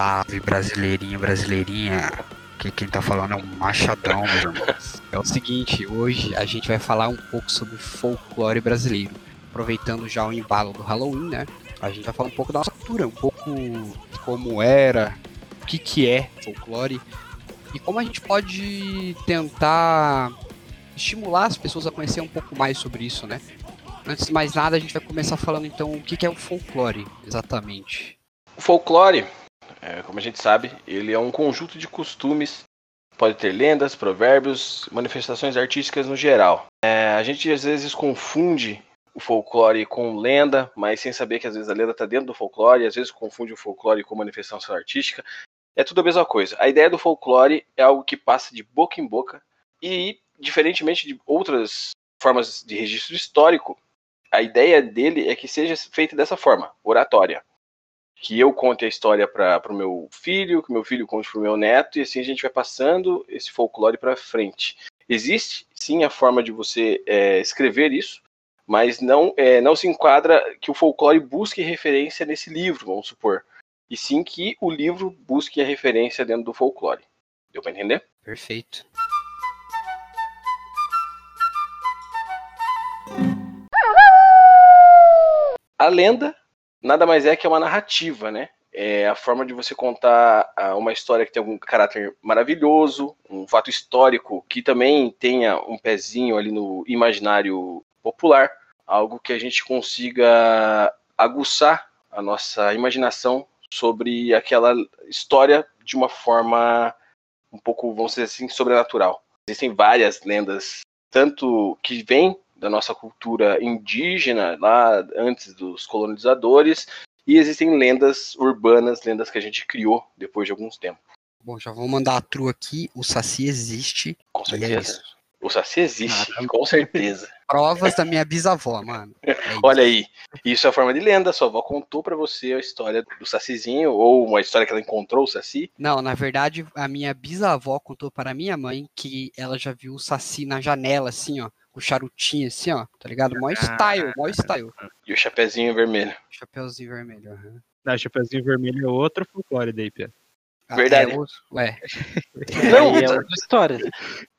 Salve brasileirinho, brasileirinha. Aqui quem tá falando é o Machadão, meus irmãos. É o seguinte, hoje a gente vai falar um pouco sobre folclore brasileiro. Aproveitando já o embalo do Halloween, né? A gente vai falar um pouco da nossa cultura, um pouco como era, o que, que é folclore e como a gente pode tentar estimular as pessoas a conhecer um pouco mais sobre isso, né? Antes de mais nada, a gente vai começar falando então o que, que é o folclore, exatamente. O folclore, é, como a gente sabe, ele é um conjunto de costumes, pode ter lendas, provérbios, manifestações artísticas no geral. É, a gente às vezes confunde o folclore com lenda, mas sem saber que às vezes a lenda está dentro do folclore, às vezes confunde o folclore com manifestação artística. É tudo a mesma coisa. A ideia do folclore é algo que passa de boca em boca e, diferentemente de outras formas de registro histórico, a ideia dele é que seja feita dessa forma, oratória. Que eu conte a história para o meu filho, que meu filho conte para o meu neto, e assim a gente vai passando esse folclore para frente. Existe, sim, a forma de você é, escrever isso, mas não, é, não se enquadra que o folclore busque referência nesse livro, vamos supor. E sim que o livro busque a referência dentro do folclore. Deu para entender? Perfeito. A lenda nada mais é que uma narrativa, né? É a forma de você contar ah, uma história que tem algum caráter maravilhoso, um fato histórico que também tenha um pezinho ali no imaginário popular, algo que a gente consiga aguçar a nossa imaginação sobre aquela história de uma forma um pouco, vamos dizer assim, sobrenatural. Existem várias lendas, tanto que vêm da nossa cultura indígena, lá antes dos colonizadores, e existem lendas urbanas, lendas que a gente criou depois de alguns tempos. Bom, já vou mandar a tru aqui. O Saci existe. Com certeza. É o Saci existe, ah, com certeza. Provas da minha bisavó, mano. É Olha aí, isso é forma de lenda. Sua avó contou para você a história do Sacizinho, ou uma história que ela encontrou o Saci? Não, na verdade, a minha bisavó contou para minha mãe que ela já viu o Saci na janela, assim, ó o charutinho assim, ó, tá ligado? Mó style, mó style. E o chapéuzinho vermelho. Chapéuzinho vermelho, aham. Não, chapéuzinho vermelho é outro folclore daí, Pia. Ah, Verdade. É, ué. Não, é outra história. Eu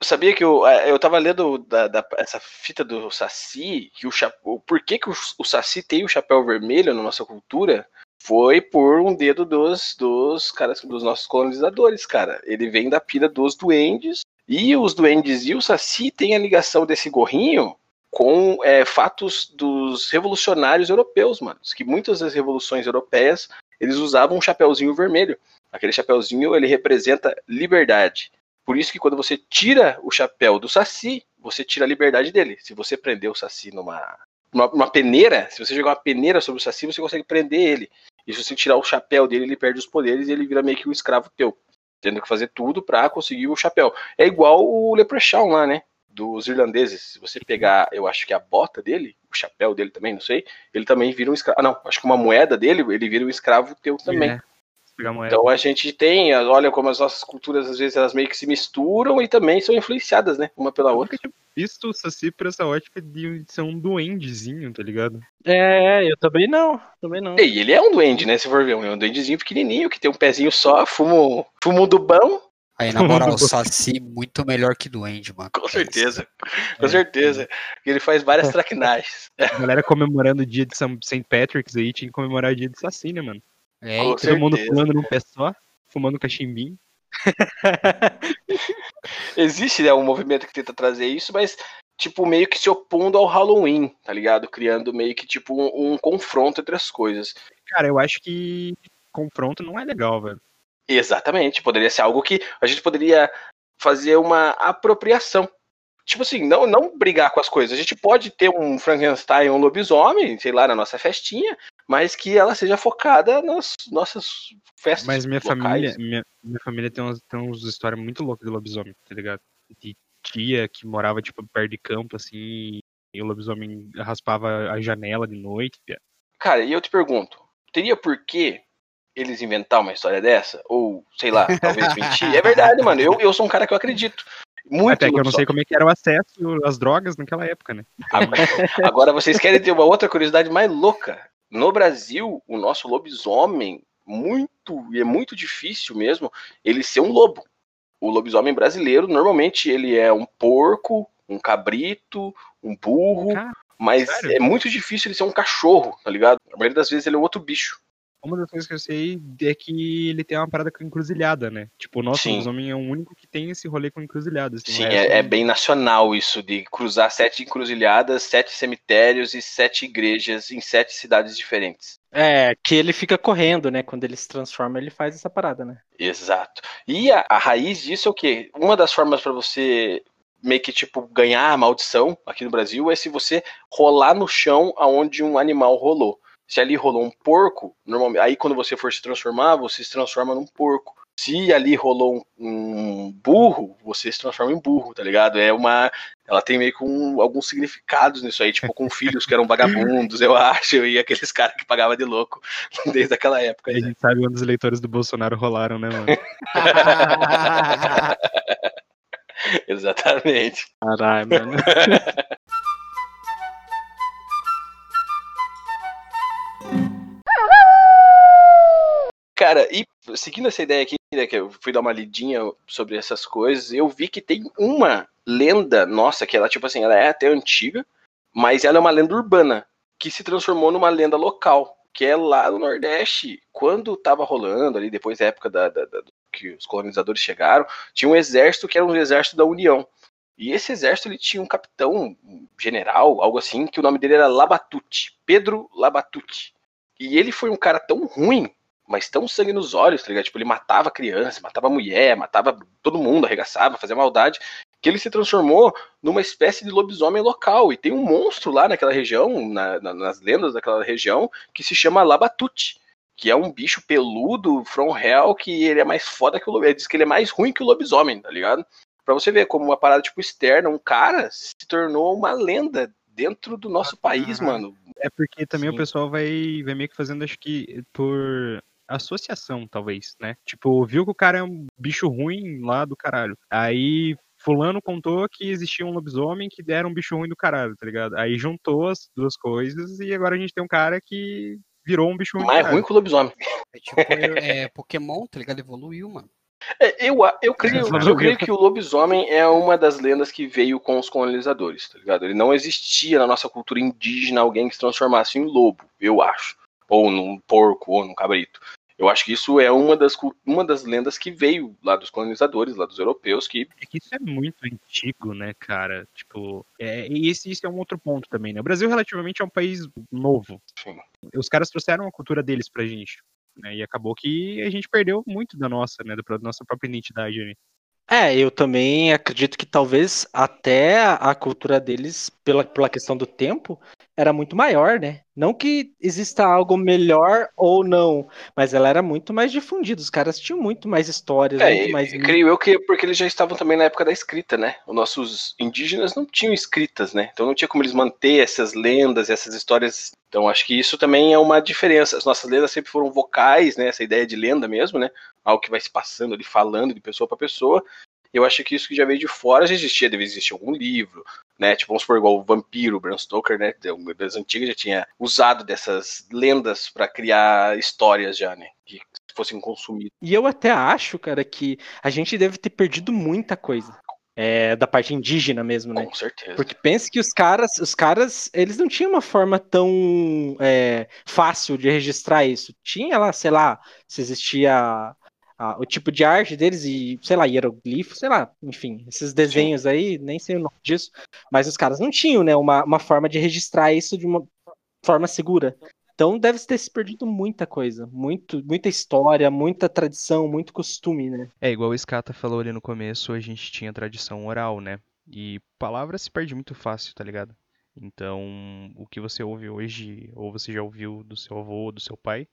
sabia que eu, eu tava lendo da, da, essa fita do Saci, que o, o por que, que o, o Saci tem o chapéu vermelho na nossa cultura? Foi por um dedo dos, dos caras, dos nossos colonizadores, cara. Ele vem da pira dos duendes e os duendes e o Saci têm a ligação desse gorrinho com é, fatos dos revolucionários europeus, mano. Que muitas das revoluções europeias eles usavam um chapéuzinho vermelho. Aquele chapéuzinho ele representa liberdade. Por isso que quando você tira o chapéu do Saci, você tira a liberdade dele. Se você prender o Saci numa, numa, peneira, se você jogar uma peneira sobre o Saci, você consegue prender ele. E se você tirar o chapéu dele, ele perde os poderes e ele vira meio que um escravo teu tendo que fazer tudo para conseguir o chapéu. É igual o Leprechaun lá, né? Dos irlandeses. Se você pegar, eu acho que a bota dele, o chapéu dele também, não sei, ele também vira um escravo. Ah, não, acho que uma moeda dele, ele vira um escravo teu também. É. Então a gente tem, olha como as nossas culturas às vezes elas meio que se misturam e também são influenciadas, né? Uma pela outra visto o Saci por essa ótica de ser um duendezinho, tá ligado? É, eu também não. Também não. E ele é um duende, né? Se for ver, é um duendezinho pequenininho que tem um pezinho só, fumo, fumo do bão. Aí, na moral, o Saci muito melhor que duende, mano. Com certeza. Com é. certeza. Ele faz várias traquinagens. A galera comemorando o dia de St. Patrick's aí, tinha que comemorar o dia de Saci, né, mano? É, Todo certeza. mundo pulando num pé só, fumando cachimbinho. Existe né, um movimento que tenta trazer isso, mas tipo meio que se opondo ao Halloween, tá ligado? Criando meio que tipo um, um confronto entre as coisas. Cara, eu acho que confronto não é legal, velho. Exatamente, poderia ser algo que a gente poderia fazer uma apropriação. Tipo assim, não, não brigar com as coisas. A gente pode ter um Frankenstein, um lobisomem, sei lá, na nossa festinha, mas que ela seja focada nas nossas festas. Mas minha locais. família, minha, minha família tem umas, tem umas histórias muito loucas de lobisomem, tá ligado? De tia que morava, tipo, perto de campo, assim, e o lobisomem raspava a janela de noite. Cara, e eu te pergunto, teria por que eles inventar uma história dessa? Ou, sei lá, talvez mentir? É verdade, mano. Eu, eu sou um cara que eu acredito. Muito Até que eu não sei como é que era o acesso às drogas naquela época, né? Agora vocês querem ter uma outra curiosidade mais louca. No Brasil, o nosso lobisomem muito, e é muito difícil mesmo, ele ser um lobo. O lobisomem brasileiro, normalmente, ele é um porco, um cabrito, um burro, mas sério? é muito difícil ele ser um cachorro, tá ligado? A maioria das vezes ele é outro bicho. Uma das coisas que eu sei é que ele tem uma parada com encruzilhada, né? Tipo, o nosso homem é o único que tem esse rolê com encruzilhada. Assim, Sim, é, é, bem nacional isso, de cruzar sete encruzilhadas, sete cemitérios e sete igrejas em sete cidades diferentes. É, que ele fica correndo, né? Quando ele se transforma, ele faz essa parada, né? Exato. E a, a raiz disso é o quê? Uma das formas para você meio que tipo ganhar a maldição aqui no Brasil é se você rolar no chão aonde um animal rolou. Se ali rolou um porco, normalmente, aí quando você for se transformar, você se transforma num porco. Se ali rolou um, um burro, você se transforma em burro, tá ligado? É uma. Ela tem meio que um, alguns significados nisso aí, tipo com filhos que eram vagabundos, eu acho, e aqueles caras que pagavam de louco desde aquela época. A gente sabe onde os eleitores do Bolsonaro rolaram, né, mano? Exatamente. Caralho, mano. Cara, e seguindo essa ideia aqui, né, que eu fui dar uma lidinha sobre essas coisas, eu vi que tem uma lenda nossa, que ela, tipo assim, ela é até antiga, mas ela é uma lenda urbana, que se transformou numa lenda local, que é lá no Nordeste, quando tava rolando ali, depois da época da, da, da que os colonizadores chegaram, tinha um exército que era um exército da União. E esse exército ele tinha um capitão, um general, algo assim, que o nome dele era Labatute, Pedro Labatute. E ele foi um cara tão ruim mas tão sangue nos olhos, tá ligado? Tipo, ele matava criança, matava mulher, matava todo mundo, arregaçava, fazia maldade, que ele se transformou numa espécie de lobisomem local. E tem um monstro lá naquela região, na, na, nas lendas daquela região, que se chama Labatute, que é um bicho peludo, from hell, que ele é mais foda que o lobisomem. Ele diz que ele é mais ruim que o lobisomem, tá ligado? Pra você ver como uma parada, tipo, externa, um cara se tornou uma lenda dentro do nosso país, mano. É porque também Sim. o pessoal vai, vai meio que fazendo, acho que, por associação, talvez, né? Tipo, viu que o cara é um bicho ruim lá do caralho. Aí fulano contou que existia um lobisomem que era um bicho ruim do caralho, tá ligado? Aí juntou as duas coisas e agora a gente tem um cara que virou um bicho ruim. Mais ruim que o lobisomem. É tipo, é, Pokémon, tá ligado? Evoluiu, mano. É, eu, eu, creio, eu creio que o lobisomem é uma das lendas que veio com os colonizadores, tá ligado? Ele não existia na nossa cultura indígena alguém que se transformasse em lobo, eu acho. Ou num porco, ou num cabrito. Eu acho que isso é uma das, uma das lendas que veio lá dos colonizadores, lá dos europeus, que... É que isso é muito antigo, né, cara? Tipo, é, e esse, isso é um outro ponto também, né? O Brasil relativamente é um país novo. Sim. Os caras trouxeram a cultura deles pra gente. Né? E acabou que a gente perdeu muito da nossa, né? Da nossa própria identidade. Né? É, eu também acredito que talvez até a cultura deles, pela, pela questão do tempo, era muito maior, né? Não que exista algo melhor ou não, mas ela era muito mais difundida. Os caras tinham muito mais histórias, é, muito mais. Creio eu que porque eles já estavam também na época da escrita, né? Os nossos indígenas não tinham escritas, né? Então não tinha como eles manter essas lendas, essas histórias. Então acho que isso também é uma diferença. As nossas lendas sempre foram vocais, né? Essa ideia de lenda mesmo, né? Algo que vai se passando ali, falando de pessoa para pessoa. Eu acho que isso que já veio de fora já existia, deve existir algum livro, né? Tipo, vamos supor, igual o Vampiro, o Bram Stoker, né? Das antigas já tinha usado dessas lendas para criar histórias já, né? Que fossem consumidas. E eu até acho, cara, que a gente deve ter perdido muita coisa. É, da parte indígena mesmo, né? Com certeza. Porque pense que os caras, os caras, eles não tinham uma forma tão é, fácil de registrar isso. Tinha lá, sei lá, se existia a, o tipo de arte deles e, sei lá, hieroglifo, sei lá, enfim, esses desenhos Sim. aí, nem sei o nome disso, mas os caras não tinham, né, uma, uma forma de registrar isso de uma forma segura. Então deve ter se perdido muita coisa, muito, muita história, muita tradição, muito costume, né? É, igual o Scata falou ali no começo, a gente tinha tradição oral, né? E palavra se perde muito fácil, tá ligado? Então, o que você ouve hoje, ou você já ouviu do seu avô, do seu pai,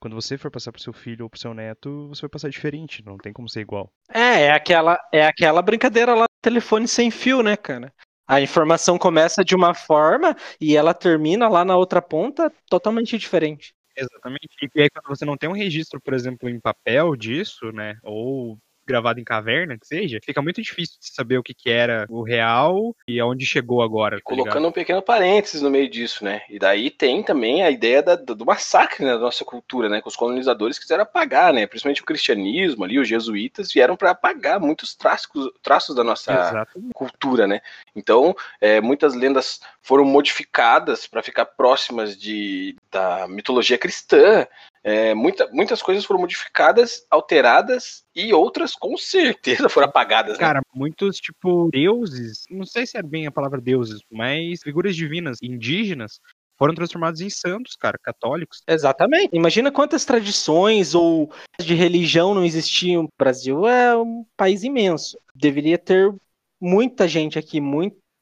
quando você for passar pro seu filho ou pro seu neto, você vai passar diferente, não tem como ser igual. É, é aquela, é aquela brincadeira lá do telefone sem fio, né, cara? A informação começa de uma forma e ela termina lá na outra ponta totalmente diferente. Exatamente. E aí quando você não tem um registro, por exemplo, em papel disso, né, ou gravado em caverna, que seja, fica muito difícil de saber o que, que era o real e aonde chegou agora. Tá Colocando ligado? um pequeno parênteses no meio disso, né? E daí tem também a ideia da, do massacre né, da nossa cultura, né? Que os colonizadores quiseram apagar, né? Principalmente o cristianismo ali, os jesuítas vieram para apagar muitos traços, traços da nossa Exatamente. cultura, né? Então, é, muitas lendas foram modificadas para ficar próximas de, da mitologia cristã. É, muita, muitas coisas foram modificadas, alteradas e outras com certeza foram apagadas. Né? Cara, muitos, tipo, deuses, não sei se é bem a palavra deuses, mas figuras divinas indígenas foram transformados em santos, cara, católicos. Exatamente. Imagina quantas tradições ou de religião não existiam. O Brasil é um país imenso. Deveria ter muita gente aqui,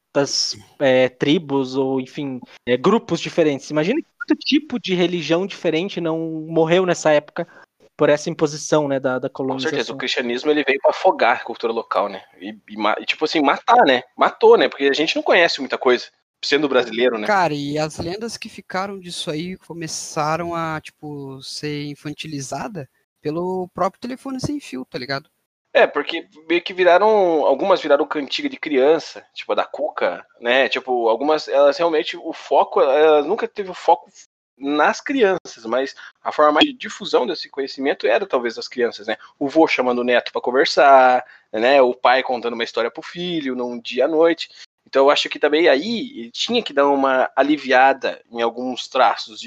muitas é, tribos ou, enfim, é, grupos diferentes. Imagina quanto tipo de religião diferente não morreu nessa época por essa imposição, né, da, da colonização. Com certeza, o cristianismo ele veio para afogar a cultura local, né, e, e, tipo assim, matar, né, matou, né, porque a gente não conhece muita coisa, sendo brasileiro, né. Cara, e as lendas que ficaram disso aí começaram a, tipo, ser infantilizada pelo próprio telefone sem fio, tá ligado? É, porque meio que viraram. Algumas viraram cantiga de criança, tipo a da Cuca, né? Tipo, algumas, elas realmente, o foco, elas nunca teve o foco nas crianças, mas a forma de difusão desse conhecimento era talvez das crianças, né? O vô chamando o neto para conversar, né? O pai contando uma história pro filho num dia à noite. Então eu acho que também aí tinha que dar uma aliviada em alguns traços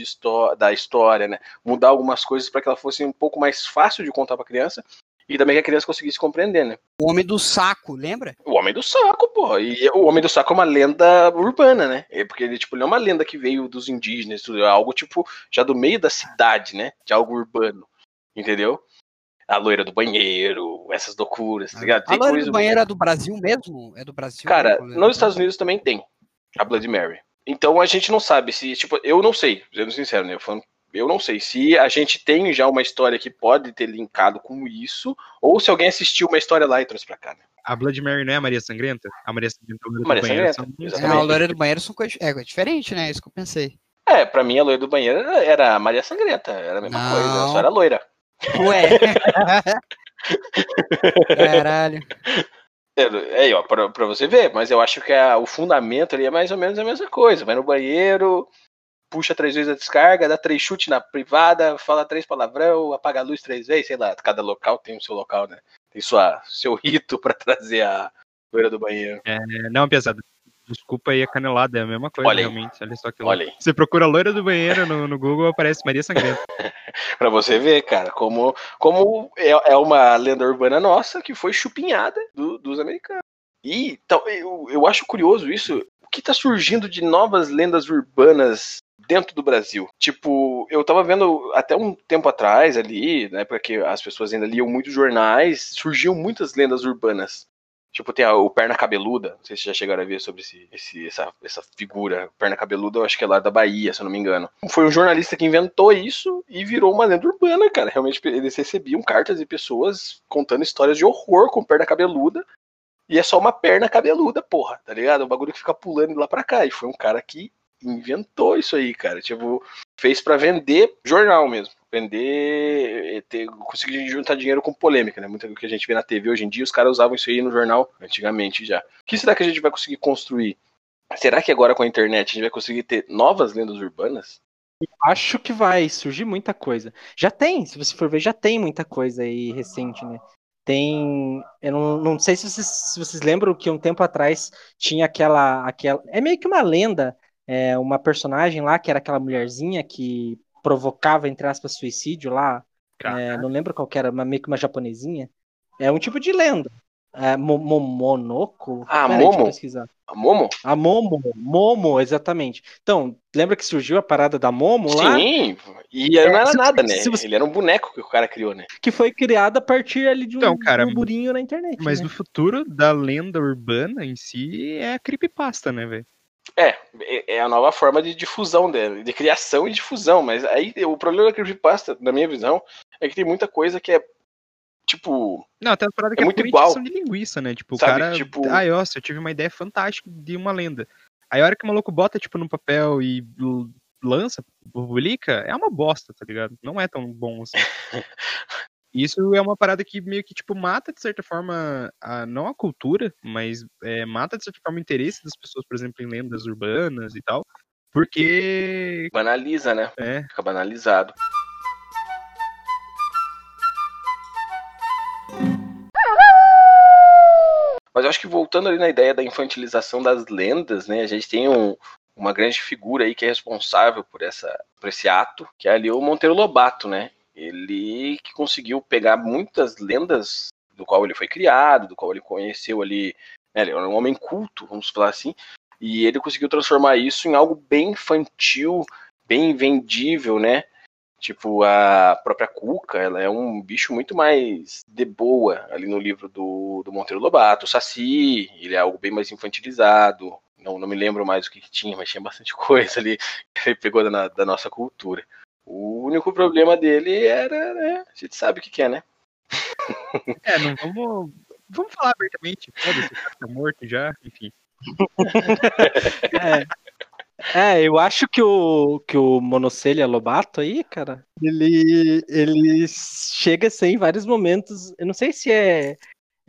da história, né? Mudar algumas coisas para que ela fosse um pouco mais fácil de contar para criança e também que a criança conseguisse compreender, né? O Homem do Saco, lembra? O Homem do Saco, pô. E o Homem do Saco é uma lenda urbana, né? É porque ele, tipo, não é uma lenda que veio dos indígenas, é algo, tipo, já do meio da cidade, né? De algo urbano. Entendeu? A loira do banheiro, essas loucuras, tá ligado? Tem a loira do banheiro é do Brasil mesmo? É do Brasil? Cara, nos Estados Unidos também tem a Blood Mary. Então a gente não sabe se, tipo, eu não sei, sendo sincero, né? Eu falando eu não sei se a gente tem já uma história que pode ter linkado com isso, ou se alguém assistiu uma história lá e trouxe pra cá. Né? A Blood Mary não é a Maria Sangrenta? A Maria Sangrenta e a Maria Sangrenta. São... É, a loira do banheiro são coisa... é diferente, né? É isso que eu pensei. É, pra mim a loira do banheiro era a Maria Sangrenta, era a mesma não. coisa, só era loira. Ué. Caralho. É, aí, ó, pra, pra você ver, mas eu acho que a, o fundamento ali é mais ou menos a mesma coisa. Vai no banheiro, puxa três vezes a descarga, dá três chutes na privada, fala três palavrão, apaga a luz três vezes, sei lá, cada local tem o seu local, né? Tem sua, seu rito para trazer a poeira do banheiro. É, não, pesado. Desculpa aí a canelada, é a mesma coisa, olha realmente. Olha só que olha. Você procura loira do banheiro no, no Google, aparece Maria Sangrenta. pra você ver, cara, como, como é, é uma lenda urbana nossa que foi chupinhada do, dos americanos. E então, eu, eu acho curioso isso. O que tá surgindo de novas lendas urbanas dentro do Brasil. Tipo, eu tava vendo até um tempo atrás ali, na época que as pessoas ainda liam muitos jornais, surgiam muitas lendas urbanas. Tipo, tem a, o Perna Cabeluda, não sei se já chegaram a ver sobre esse, esse, essa, essa figura. Perna Cabeluda, eu acho que é lá da Bahia, se eu não me engano. Foi um jornalista que inventou isso e virou uma lenda urbana, cara. Realmente, eles recebiam cartas de pessoas contando histórias de horror com perna cabeluda. E é só uma perna cabeluda, porra, tá ligado? É um bagulho que fica pulando de lá pra cá. E foi um cara que inventou isso aí, cara. Tipo, fez para vender jornal mesmo. Vender, eh, ter, conseguir juntar dinheiro com polêmica, né? Muito do que a gente vê na TV hoje em dia, os caras usavam isso aí no jornal antigamente já. O que será que a gente vai conseguir construir? Será que agora com a internet a gente vai conseguir ter novas lendas urbanas? acho que vai surgir muita coisa. Já tem, se você for ver, já tem muita coisa aí recente, né? Tem. Eu não, não sei se vocês, se vocês lembram que um tempo atrás tinha aquela, aquela. É meio que uma lenda é, uma personagem lá, que era aquela mulherzinha que provocava, entre aspas, suicídio lá. É, não lembro qual que era, mas meio que uma japonesinha. É um tipo de lenda. É, Momonoko? Ah, Pera Momo? A Momo? A Momo, Momo, exatamente. Então, lembra que surgiu a parada da Momo lá? Sim, e não era é, nada, né? Você... Ele era um boneco que o cara criou, né? Que foi criado a partir ali de um então, cara, burburinho na internet. Mas né? no futuro da lenda urbana em si é a creepypasta, né, velho? É, é a nova forma de difusão dela, de criação e difusão, mas aí o problema da creepypasta, na minha visão, é que tem muita coisa que é tipo. Não, tem uma parada é que é, muito igual. de linguiça, né? Tipo, Sabe, o cara. Tipo... Ah, nossa, eu tive uma ideia fantástica de uma lenda. Aí a hora que o maluco bota, tipo, no papel e lança, publica, é uma bosta, tá ligado? Não é tão bom assim. Isso é uma parada que meio que, tipo, mata, de certa forma, a, não a cultura, mas é, mata, de certa forma, o interesse das pessoas, por exemplo, em lendas urbanas e tal. Porque. Banaliza, né? É. Fica banalizado. Mas eu acho que voltando ali na ideia da infantilização das lendas, né? A gente tem um, uma grande figura aí que é responsável por, essa, por esse ato, que é ali o Monteiro Lobato, né? Ele que conseguiu pegar muitas lendas do qual ele foi criado, do qual ele conheceu ali, né, ele era um homem culto, vamos falar assim, e ele conseguiu transformar isso em algo bem infantil, bem vendível, né? Tipo, a própria Cuca, ela é um bicho muito mais de boa ali no livro do, do Monteiro Lobato. O Saci, ele é algo bem mais infantilizado. Não, não me lembro mais o que, que tinha, mas tinha bastante coisa ali que ele pegou da, da nossa cultura. O único problema dele era, né? A gente sabe o que, que é, né? É, não vamos. Vamos falar abertamente. Foda-se, tá morto já, enfim. é. É, eu acho que o, que o Monocelha Lobato aí, cara, ele, ele chega a ser em vários momentos. Eu não sei se é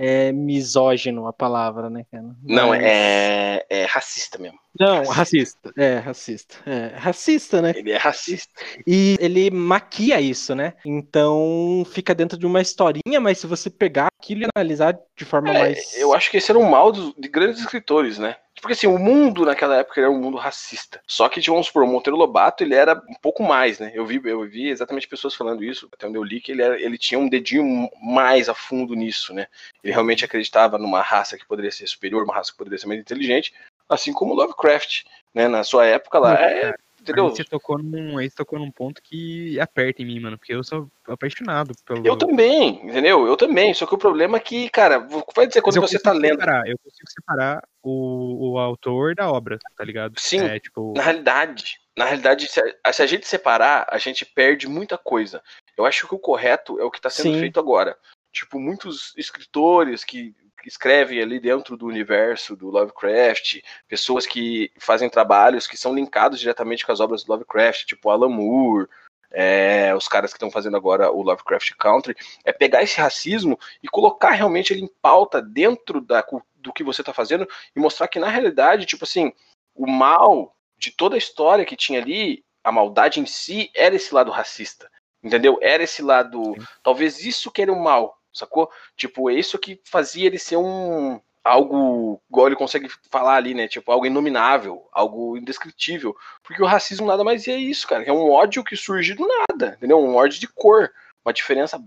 é misógino a palavra, né, cara? Mas... Não, é, é racista mesmo. Não, racista. É, racista. É, racista, né? Ele é racista. E ele maquia isso, né? Então fica dentro de uma historinha, mas se você pegar aquilo e analisar de forma é, mais. Eu acho que esse era um mal dos, de grandes escritores, né? Porque assim, o mundo naquela época era um mundo racista. Só que, vamos supor, o Monteiro Lobato, ele era um pouco mais, né? Eu vi, eu vi exatamente pessoas falando isso, até onde eu li, que ele, era, ele tinha um dedinho mais a fundo nisso, né? Ele realmente acreditava numa raça que poderia ser superior, uma raça que poderia ser mais inteligente, assim como Lovecraft, né? Na sua época lá. É, entendeu? Aí você tocou num, aí tocou num ponto que aperta em mim, mano, porque eu sou apaixonado pelo. Eu também, entendeu? Eu também. Só que o problema é que, cara, vai dizer quando você tá lendo. Separar, eu consigo separar o, o autor da obra, tá ligado? Sim. É, tipo... Na realidade, na realidade, se a, se a, gente separar, a gente perde muita coisa. Eu acho que o correto é o que está sendo Sim. feito agora. Tipo, muitos escritores que escrevem ali dentro do universo do Lovecraft, pessoas que fazem trabalhos que são linkados diretamente com as obras do Lovecraft, tipo Alan Moore, é, os caras que estão fazendo agora o Lovecraft Country, é pegar esse racismo e colocar realmente ele em pauta dentro da, do que você está fazendo e mostrar que na realidade, tipo assim, o mal de toda a história que tinha ali, a maldade em si era esse lado racista, entendeu? Era esse lado, talvez isso que era o mal, sacou? Tipo, é isso que fazia ele ser um algo, igual ele consegue falar ali, né? Tipo, algo inominável, algo indescritível. Porque o racismo nada mais é isso, cara. É um ódio que surge do nada, entendeu? Um ódio de cor. Uma diferença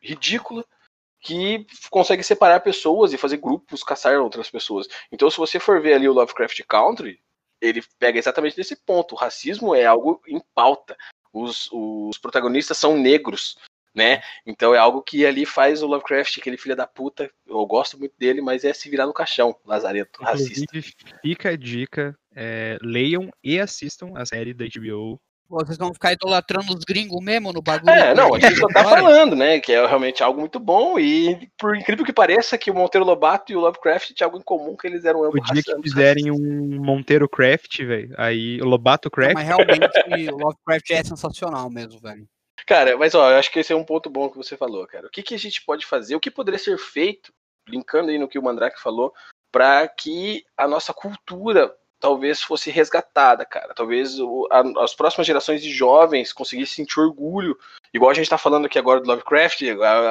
ridícula que consegue separar pessoas e fazer grupos caçar outras pessoas. Então, se você for ver ali o Lovecraft Country, ele pega exatamente desse ponto. O racismo é algo em pauta. Os, os protagonistas são negros né? Então é algo que ali faz o Lovecraft, aquele filho da puta, eu gosto muito dele, mas é se virar no caixão, Lazareto, Inclusive, racista. Fica a dica, é, leiam e assistam a série da HBO. Vocês vão ficar idolatrando os gringos mesmo no bagulho? É, não, a gente só tá falando, né? Que é realmente algo muito bom. E por incrível que pareça, que o Monteiro Lobato e o Lovecraft tinham algo em comum, que eles eram ambos O dia que fizerem um Monteiro Craft, velho, aí o Lobato Craft. Não, mas realmente o Lovecraft é sensacional mesmo, velho. Cara, mas ó, eu acho que esse é um ponto bom que você falou, cara. O que, que a gente pode fazer? O que poderia ser feito, linkando aí no que o Mandrake falou, para que a nossa cultura talvez fosse resgatada, cara. Talvez o, a, as próximas gerações de jovens conseguissem sentir orgulho. Igual a gente tá falando aqui agora do Lovecraft,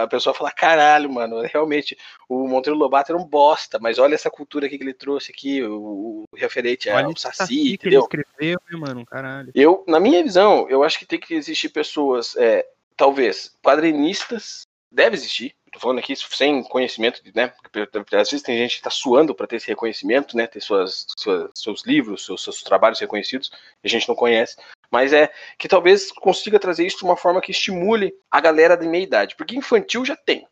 a, pessoa fala, caralho, mano, realmente, o Monteiro Lobato era um bosta, mas olha essa cultura aqui que ele trouxe aqui, o, o referente ao Saci, saci entendeu? Que ele escreveu, né, mano, caralho. Eu, na minha visão, eu acho que tem que existir pessoas, é, talvez, quadrinistas, deve existir, tô falando aqui sem conhecimento, né? Porque às vezes tem gente que está suando para ter esse reconhecimento, né? Ter suas, suas seus livros, seus, seus, trabalhos reconhecidos, e a gente não conhece. Mas é que talvez consiga trazer isso de uma forma que estimule a galera de meia idade. Porque infantil já tem.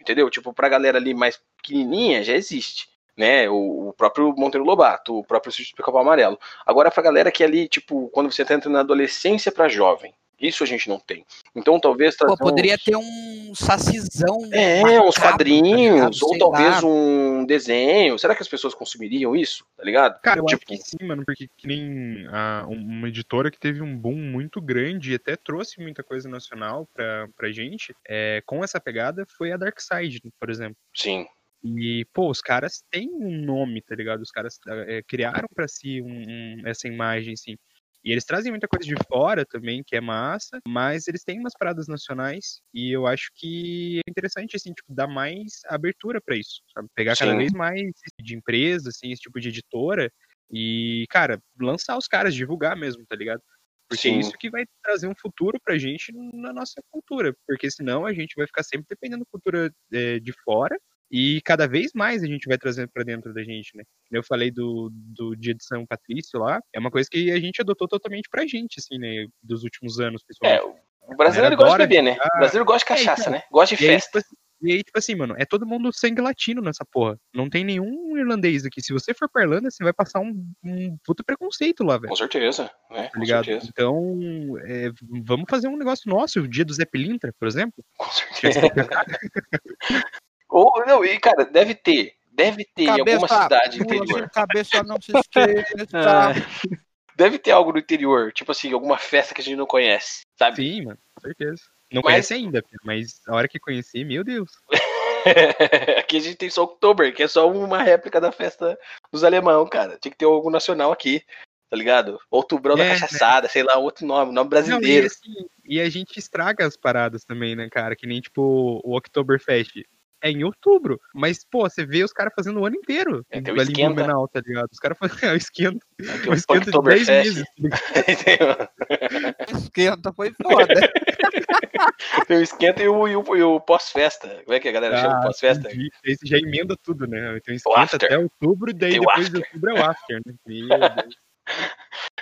Entendeu? Tipo, pra galera ali mais pequenininha já existe. Né, o, o próprio Monteiro Lobato, o próprio Sítio do Amarelo. Agora, pra galera que é ali, tipo, quando você tá entrando na adolescência para jovem, Isso a gente não tem. Então talvez. Pô, poderia uns... ter um sacizão. É, uns tá quadrinhos, tá ou talvez lá. um desenho. Será que as pessoas consumiriam isso? Tá ligado? Cara, eu tipo... acho que sim, mano, porque que nem a, uma editora que teve um boom muito grande e até trouxe muita coisa nacional pra, pra gente, é, com essa pegada, foi a Dark Side, por exemplo. Sim. E, pô, os caras têm um nome, tá ligado? Os caras é, criaram para si um, um, essa imagem, assim. E eles trazem muita coisa de fora também, que é massa, mas eles têm umas paradas nacionais e eu acho que é interessante, assim, tipo, dar mais abertura para isso, sabe? Pegar Sim. cada vez mais de empresa, assim, esse tipo de editora e, cara, lançar os caras, divulgar mesmo, tá ligado? Porque Sim. é isso que vai trazer um futuro pra gente na nossa cultura, porque senão a gente vai ficar sempre dependendo da cultura é, de fora e cada vez mais a gente vai trazendo para dentro da gente, né? Eu falei do, do dia de São Patrício lá, é uma coisa que a gente adotou totalmente pra gente, assim, né? Dos últimos anos, pessoal. É, o brasileiro gosta de beber, né? O brasileiro gosta de é, cachaça, é, então, né? Gosta de festa. Tipo, e aí, tipo assim, mano, é todo mundo sangue latino nessa porra. Não tem nenhum irlandês aqui. Se você for pra Irlanda, você vai passar um, um puta preconceito lá, velho. Com certeza, né? Tá ligado? Certeza. Então, é, vamos fazer um negócio nosso, o dia do Zé Pilintra, por exemplo. Com certeza. Ou, não, e cara, deve ter. Deve ter cabeça, em alguma cidade interior. Cabeça não se esqueça. É. Deve ter algo no interior, tipo assim, alguma festa que a gente não conhece, sabe? Sim, mano, com certeza. Não mas... conhece ainda, mas a hora que conheci, meu Deus. aqui a gente tem só Oktober, que é só uma réplica da festa dos alemão, cara. Tinha que ter algo nacional aqui, tá ligado? Outubrão é, da cachaçada, né? sei lá, outro nome, nome brasileiro. Não, e, assim, e, a gente estraga as paradas também, né, cara? Que nem, tipo, o Oktoberfest é em outubro. Mas, pô, você vê os caras fazendo o ano inteiro. É, ali em Blumenau, tá ligado? Os caras fazem é, o esquenta. É, o esquenta de 10 meses. esquenta foi foda. tem o esquenta e o, e o, o pós-festa. Como é que a galera ah, chama pós-festa? Esse já emenda tudo, né? Tem o esquenta até outubro, e daí tem depois de outubro é o after, né?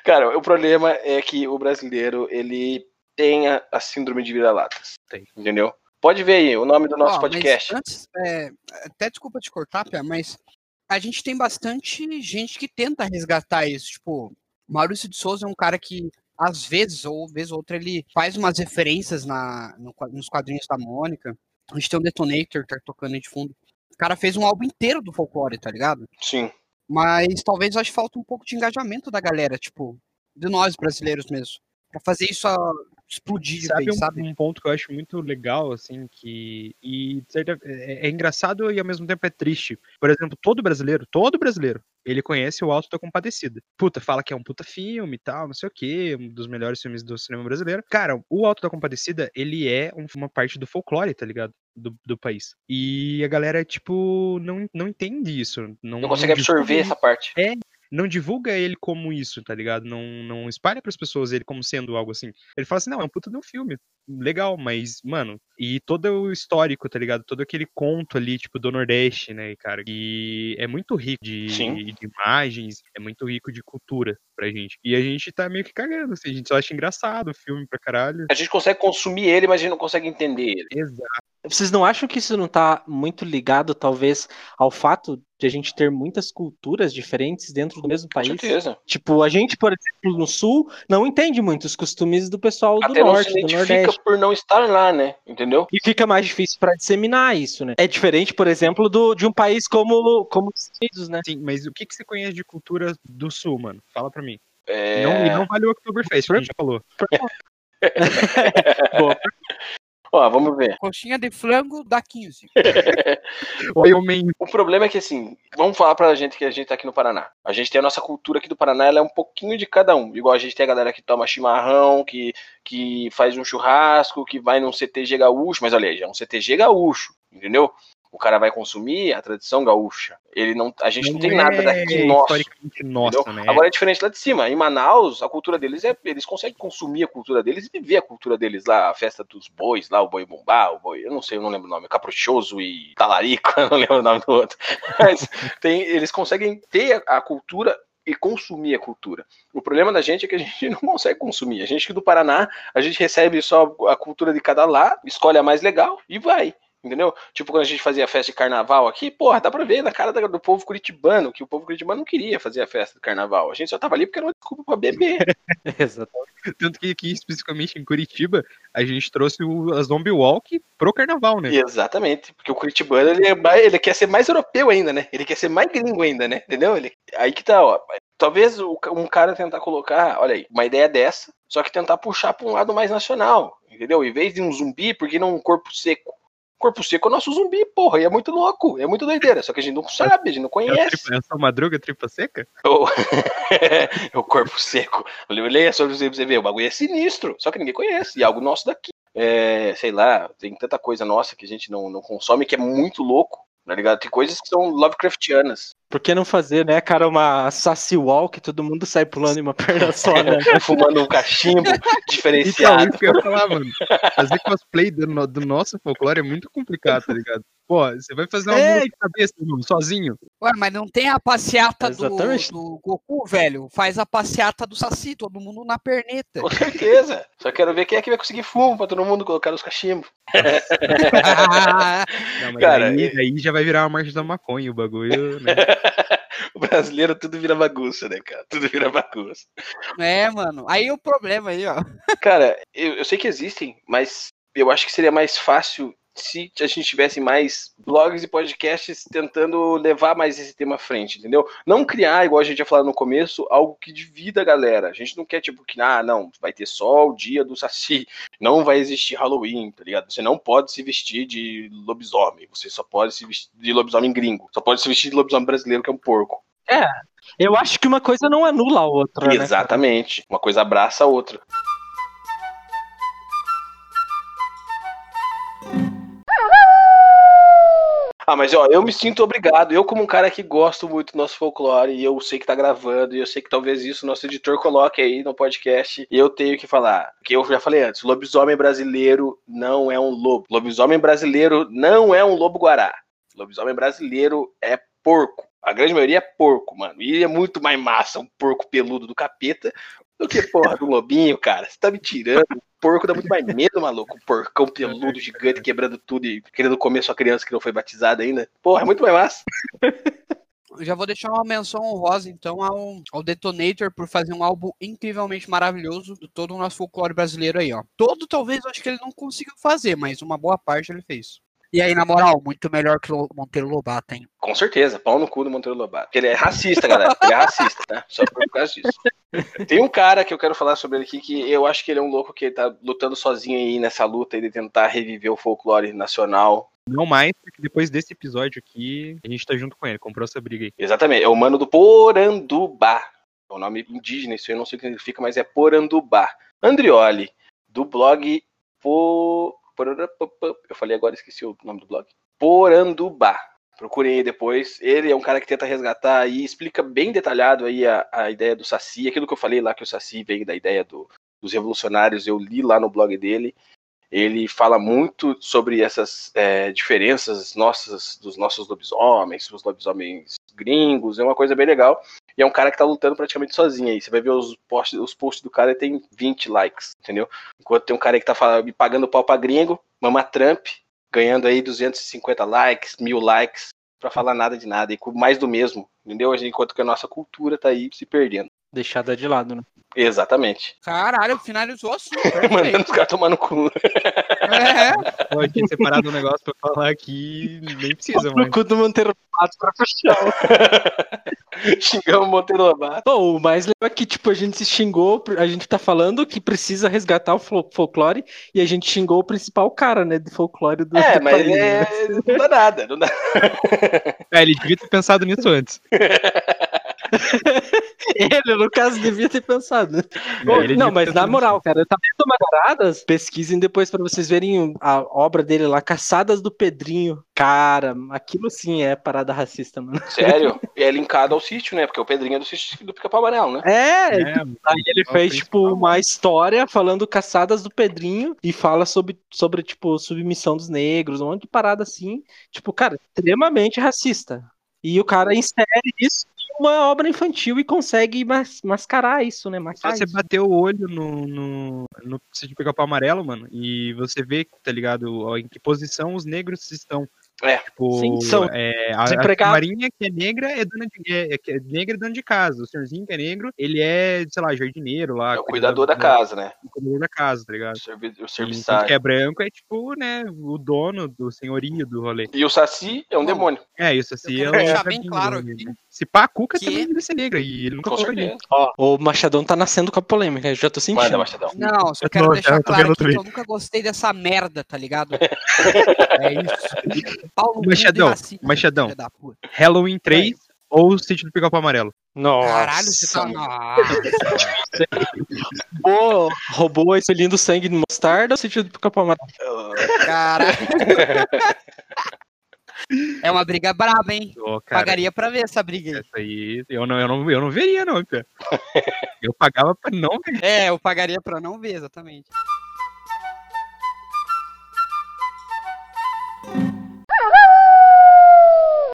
Cara, o problema é que o brasileiro, ele tem a, a síndrome de vira-latas. Entendeu? Pode ver aí o nome do nosso podcast. Antes, é, até desculpa te cortar, Pia, mas a gente tem bastante gente que tenta resgatar isso. Tipo, Maurício de Souza é um cara que, às vezes, ou vez ou outra, ele faz umas referências na, no, nos quadrinhos da Mônica. A gente tem um Detonator tá tocando aí de fundo. O cara fez um álbum inteiro do folclore, tá ligado? Sim. Mas talvez acho que falta um pouco de engajamento da galera, tipo, de nós brasileiros mesmo. Pra fazer isso explodir sabe, vez, um, sabe? um ponto que eu acho muito legal, assim, que. E é, é, engraçado e ao mesmo tempo é triste. Por exemplo, todo brasileiro, todo brasileiro, ele conhece o Alto da Compadecida. Puta, fala que é um puta filme e tal, não sei o quê, um dos melhores filmes do cinema brasileiro. Cara, o Alto da Compadecida, ele é uma parte do folclore, tá ligado? Do, do país. E a galera, tipo, não, não entende isso. Não, não consegue não absorver essa parte. É, não divulga ele como isso, tá ligado? Não, não espalha pras pessoas ele como sendo algo assim. Ele fala assim, não, é um puta de um filme. Legal, mas, mano, e todo o histórico, tá ligado? Todo aquele conto ali, tipo, do Nordeste, né, cara? E é muito rico de, de imagens, é muito rico de cultura pra gente. E a gente tá meio que cagando, assim, a gente só acha engraçado o filme pra caralho. A gente consegue consumir ele, mas a gente não consegue entender ele. Exato. Vocês não acham que isso não está muito ligado, talvez, ao fato de a gente ter muitas culturas diferentes dentro do mesmo país? Com certeza. Tipo, a gente, por exemplo, no Sul, não entende muito os costumes do pessoal do Até Norte, não se do Nordeste. por não estar lá, né? Entendeu? E fica mais difícil para disseminar isso, né? É diferente, por exemplo, do, de um país como, como os Estados Unidos, né? Sim, mas o que, que você conhece de cultura do Sul, mano? Fala para mim. É... Não, e não vale o Oktoberfest, a gente já falou. Boa. Ó, vamos ver. Coxinha de frango dá 15. o problema é que, assim, vamos falar pra gente que a gente tá aqui no Paraná. A gente tem a nossa cultura aqui do Paraná, ela é um pouquinho de cada um. Igual a gente tem a galera que toma chimarrão, que, que faz um churrasco, que vai num CTG gaúcho, mas olha aí, já é um CTG gaúcho, entendeu? O cara vai consumir a tradição gaúcha. Ele não, a gente não, não tem é nada daqui nosso. nossa né? Agora é diferente lá de cima. Em Manaus, a cultura deles é. Eles conseguem consumir a cultura deles e viver a cultura deles lá, a festa dos bois, lá, o boi bumbá, o boi. Eu não sei, eu não lembro o nome. Caprichoso e talarico, eu não lembro o nome do outro. Mas tem, eles conseguem ter a, a cultura e consumir a cultura. O problema da gente é que a gente não consegue consumir. A gente que do Paraná, a gente recebe só a cultura de cada lá, escolhe a mais legal e vai Entendeu? Tipo, quando a gente fazia festa de carnaval aqui, porra, dá pra ver na cara do povo curitibano que o povo curitibano não queria fazer a festa do carnaval. A gente só tava ali porque era uma desculpa pra beber. Exatamente. Tanto que aqui, especificamente em Curitiba, a gente trouxe o, a Zombie Walk pro carnaval, né? Exatamente. Porque o curitibano, ele, é ele quer ser mais europeu ainda, né? Ele quer ser mais gringo ainda, né? Entendeu? Ele, aí que tá, ó. Talvez um cara tentar colocar, olha aí, uma ideia dessa, só que tentar puxar pra um lado mais nacional, entendeu? Em vez de um zumbi, porque não um corpo seco? Corpo Seco é o nosso zumbi, porra, e é muito louco, é muito doideira, só que a gente não sabe, a gente não conhece. É, essa madruga tripa seca? O... o Corpo Seco. Leia sobre você ver, o bagulho é sinistro, só que ninguém conhece, e é algo nosso daqui. É, sei lá, tem tanta coisa nossa que a gente não, não consome que é muito louco, tá ligado? Tem coisas que são Lovecraftianas. Por que não fazer, né, cara, uma sassy walk, todo mundo sai pulando em uma perna só, né? Fumando um cachimbo diferenciado. Então, isso que eu ia falar, mano. Fazer cosplay do, do nosso folclore é muito complicado, tá ligado? Pô, você vai fazer uma é. de cabeça, mano, sozinho. Ué, mas não tem a passeata do, do, Goku, velho? Faz a passeata do Saci, todo mundo na perneta. Com certeza. Só quero ver quem é que vai conseguir fumo pra todo mundo colocar nos cachimbos. não, Cara, aí, aí, já vai virar uma marcha da maconha o bagulho, né? o brasileiro tudo vira bagunça, né, cara? Tudo vira bagunça. É, mano. Aí o problema aí, ó. Cara, eu, eu sei que existem, mas eu acho que seria mais fácil se a gente tivesse mais blogs e podcasts tentando levar mais esse tema à frente, entendeu? Não criar, igual a gente ia falar no começo, algo que divida a galera. A gente não quer, tipo, que, ah, não, vai ter só o dia do Saci, não vai existir Halloween, tá ligado? Você não pode se vestir de lobisomem, você só pode se vestir de lobisomem gringo, só pode se vestir de lobisomem brasileiro, que é um porco. É, eu acho que uma coisa não anula a outra, né, Exatamente, né? uma coisa abraça a outra. Ah, mas ó, eu me sinto obrigado. Eu, como um cara que gosto muito do nosso folclore, e eu sei que tá gravando, e eu sei que talvez isso nosso editor coloque aí no podcast, e eu tenho que falar. Que eu já falei antes: lobisomem brasileiro não é um lobo. Lobisomem brasileiro não é um lobo-guará. Lobisomem brasileiro é porco. A grande maioria é porco, mano. E é muito mais massa um porco peludo do capeta do que porra do lobinho, cara. Você tá me tirando porco dá muito mais medo, maluco. Um porcão peludo, gigante, quebrando tudo e querendo comer sua criança que não foi batizada ainda. Porra, é muito mais massa. Eu já vou deixar uma menção honrosa, então, ao, ao Detonator por fazer um álbum incrivelmente maravilhoso de todo o nosso folclore brasileiro aí, ó. Todo, talvez, eu acho que ele não conseguiu fazer, mas uma boa parte ele fez. E aí, na moral, muito melhor que o Monteiro Lobato, hein? Com certeza, pau no cu do Monteiro Lobato. Porque ele é racista, galera. Ele é racista, tá? Só por causa disso. Tem um cara que eu quero falar sobre ele aqui que eu acho que ele é um louco que tá lutando sozinho aí nessa luta de tentar reviver o folclore nacional. Não mais, porque depois desse episódio aqui, a gente tá junto com ele, comprou essa briga aí. Exatamente, é o mano do Porandubá. É o nome indígena, isso eu não sei o que significa, mas é Porandubá. Andrioli, do blog Po... Eu falei agora, esqueci o nome do blog. Porandubá. Procurem aí depois. Ele é um cara que tenta resgatar e explica bem detalhado aí a, a ideia do Saci. Aquilo que eu falei lá, que o Saci veio da ideia do, dos revolucionários, eu li lá no blog dele. Ele fala muito sobre essas é, diferenças nossas, dos nossos lobisomens, os lobisomens gringos, é uma coisa bem legal. E é um cara que tá lutando praticamente sozinho aí. Você vai ver os posts, os posts do cara tem 20 likes, entendeu? Enquanto tem um cara que tá falando, pagando pau pra gringo, Mama Trump, ganhando aí 250 likes, mil likes, para falar nada de nada, e com mais do mesmo, entendeu? Enquanto que a nossa cultura tá aí se perdendo. Deixada de lado, né? Exatamente. Caralho, finalizou assim. Mandando os caras tomar no cu. É. Pode ter separado um negócio pra falar aqui, nem precisa, mano. No cu do Monteiro Lobato pra fechar. Xingamos o Monteiro Lobato. o mais legal é que, tipo, a gente se xingou, a gente tá falando que precisa resgatar o folclore e a gente xingou o principal cara, né, de folclore do É, do mas país, é... Né? não dá nada, não dá. É, ele devia ter pensado nisso antes. ele, no caso, devia ter pensado. É, não, mas na moral, cara, tá vendo Madaradas? Pesquisem depois para vocês verem a obra dele lá, Caçadas do Pedrinho. Cara, aquilo sim é parada racista, mano. Sério? E é linkado ao sítio, né? Porque o Pedrinho é do sítio do Pica-Pau Amarelo, né? É, é aí ele fez, tipo, uma história falando Caçadas do Pedrinho e fala sobre, sobre, tipo, submissão dos negros, um monte de parada assim. Tipo, cara, extremamente racista. E o cara insere isso uma obra infantil e consegue mas, mascarar isso, né? Mascarar você isso. bater o olho no, no, no Sítio Pica-Pau Amarelo, mano, e você vê, tá ligado, em que posição os negros estão. É. Tipo, Sim, são é, a, a. Marinha que é negra é dona de é, que é negra é dona de casa. O senhorzinho que é negro, ele é, sei lá, jardineiro lá. É o cuidador da casa, né? O cuidador da casa, tá ligado? O, servi o serviçário. que é branco é tipo, né, o dono do senhorio do rolê. E o Saci é um Bom, demônio. É, isso assim. quero é deixar o bem claro aqui né? Se pá, a Cuca que- também deve ser negra e ele nunca Com falou disso. Ó, o Machadão tá nascendo com a polêmica, eu já tô sentindo. Manda, Machadão. Não, só Eu quero tô- deixar eu claro que eu nunca gostei dessa merda, tá ligado? é isso. Paulo Machadão, Machadão. puta. Halloween 3 ou o Sítio do Pica-Pau Amarelo? Nossa. Caralho, você tá. Nossa. Roubou, esse lindo sangue de mostarda ou sentido do Pica-Pau Amarelo? Caralho. É uma briga braba, hein? Cara, Pagaria pra ver essa briga aí. essa aí eu não, eu, não, eu não veria, não, cara. Eu pagava pra não ver. É, eu pagaria pra não ver, exatamente.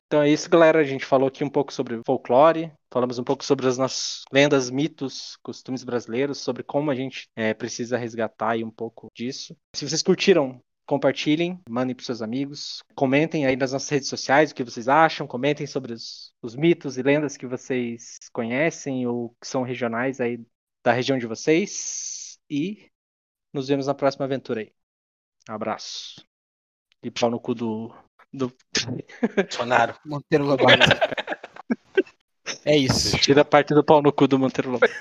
Então é isso, galera. A gente falou aqui um pouco sobre folclore, falamos um pouco sobre as nossas lendas, mitos, costumes brasileiros, sobre como a gente é, precisa resgatar aí um pouco disso. Se vocês curtiram, compartilhem, mandem para seus amigos, comentem aí nas nossas redes sociais o que vocês acham, comentem sobre os, os mitos e lendas que vocês conhecem ou que são regionais aí da região de vocês. E nos vemos na próxima aventura aí. Abraço. E pau no cu do. do... Sonaro. Monteiro Lobato. É isso. Tira a parte do pau no cu do Monteiro Lobato.